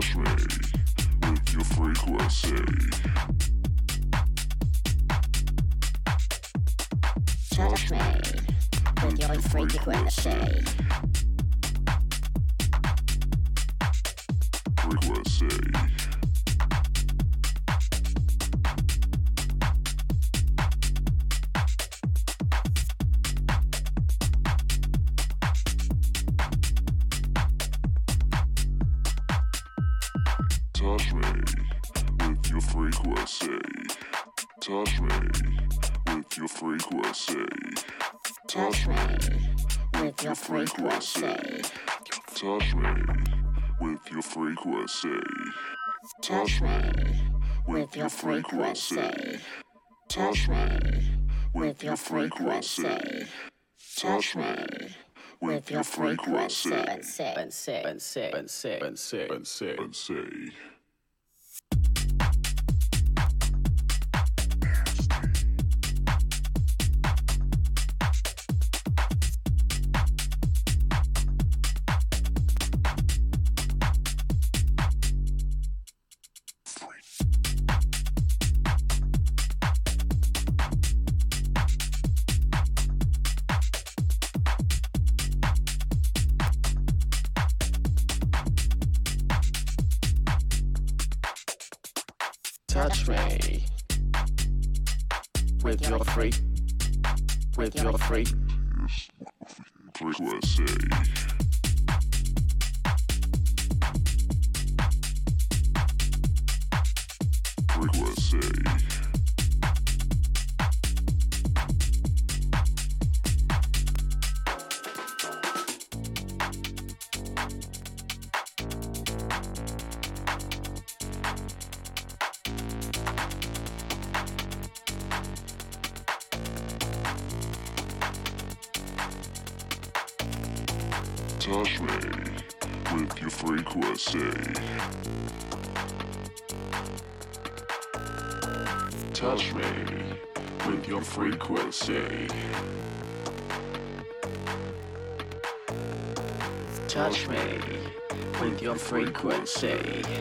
touch me with your frequency. Touch me with your frequency. frequency. Touch me with your frequency. Touch me with your frequency. say.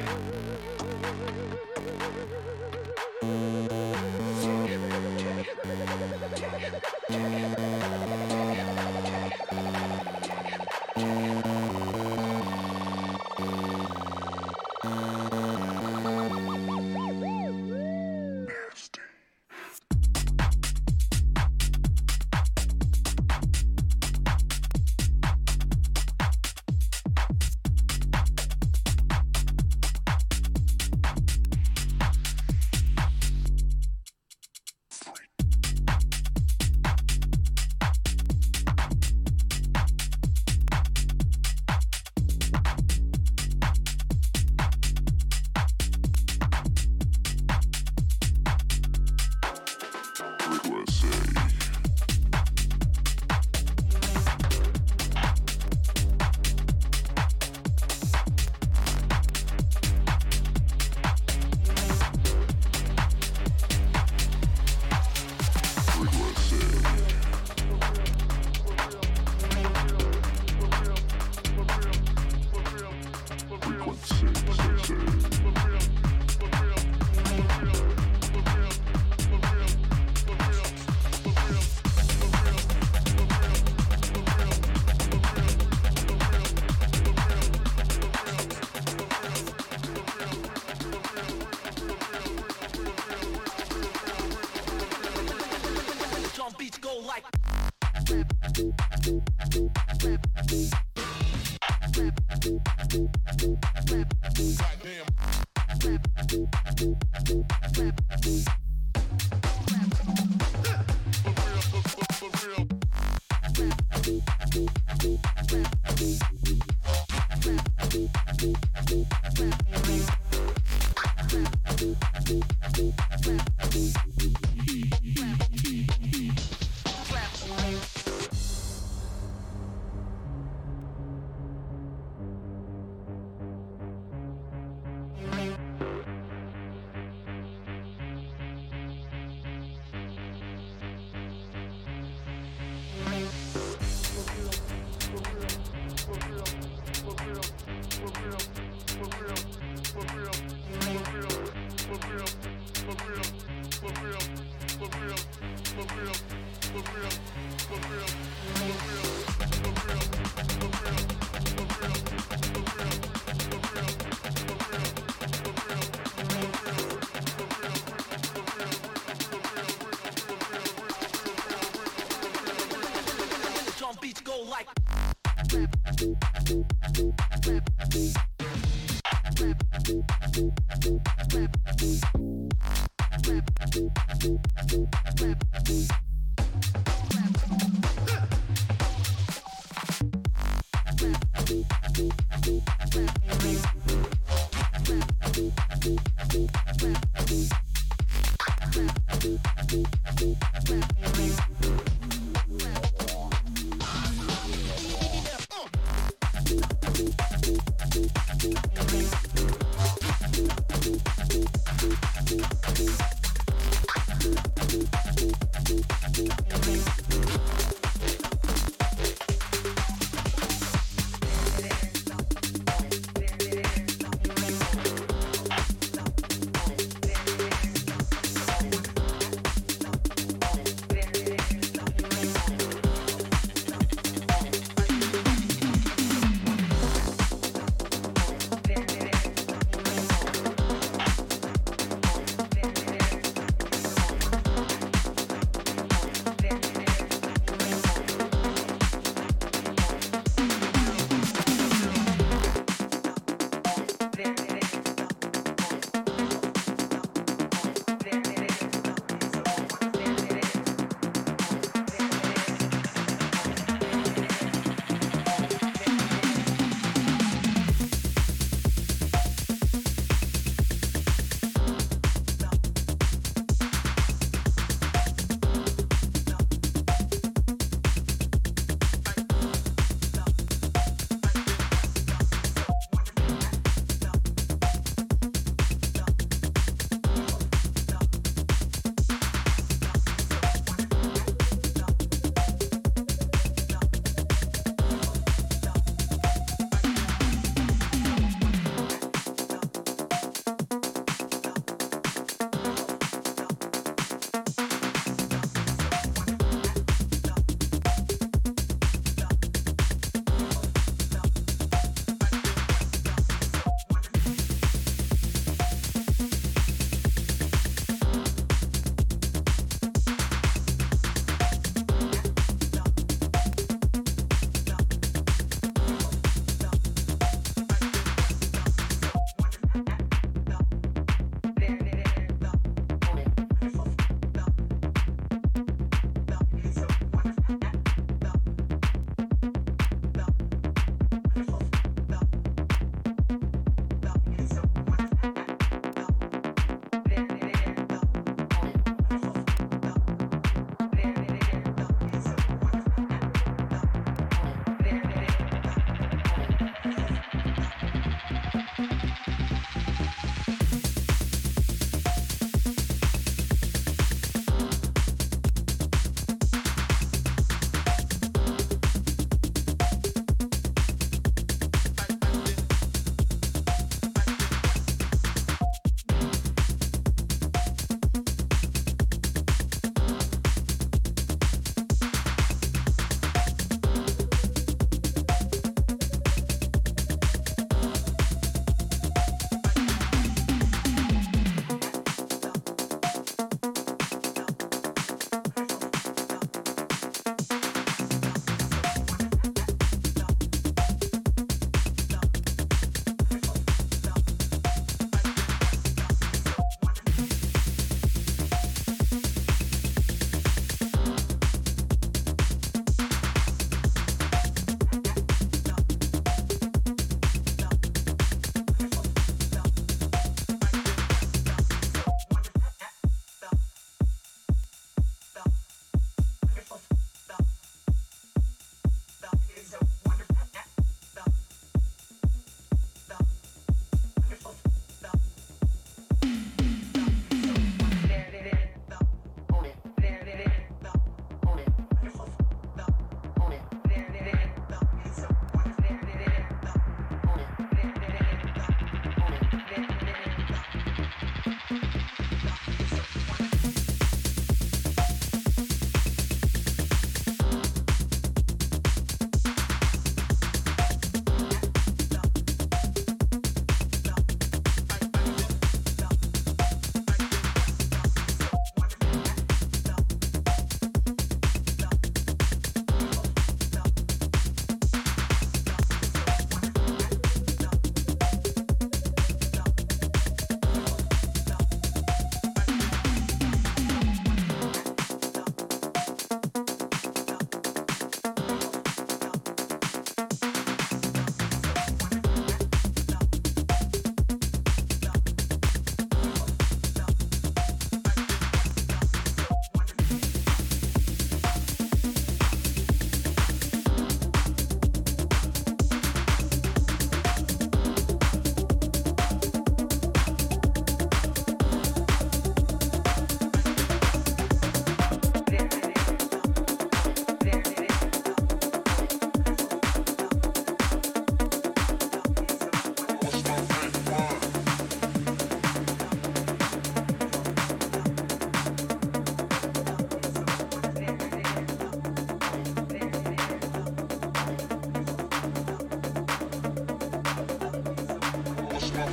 танцы.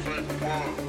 Big One.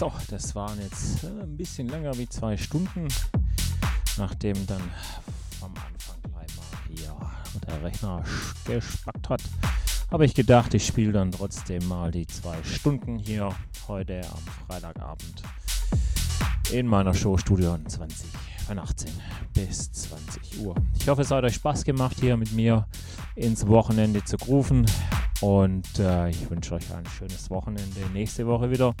So, das waren jetzt äh, ein bisschen länger wie zwei Stunden, nachdem dann vom Anfang gleich mal hier der Rechner gespackt hat, habe ich gedacht, ich spiele dann trotzdem mal die zwei Stunden hier heute am Freitagabend in meiner Show Studio 20 von 18 bis 20 Uhr. Ich hoffe, es hat euch Spaß gemacht, hier mit mir ins Wochenende zu rufen und äh, ich wünsche euch ein schönes Wochenende. Nächste Woche wieder.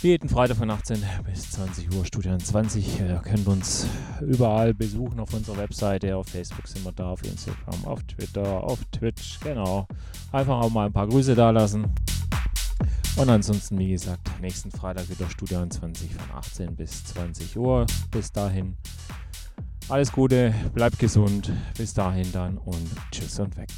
Jeden Freitag von 18 bis 20 Uhr, Studio 20. Ihr könnt uns überall besuchen auf unserer Webseite. Auf Facebook sind wir da, auf Instagram, auf Twitter, auf Twitch. Genau. Einfach auch mal ein paar Grüße da lassen. Und ansonsten, wie gesagt, nächsten Freitag wieder Studio 20 von 18 bis 20 Uhr. Bis dahin alles Gute, bleibt gesund. Bis dahin dann und tschüss und weg.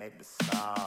Make the sound.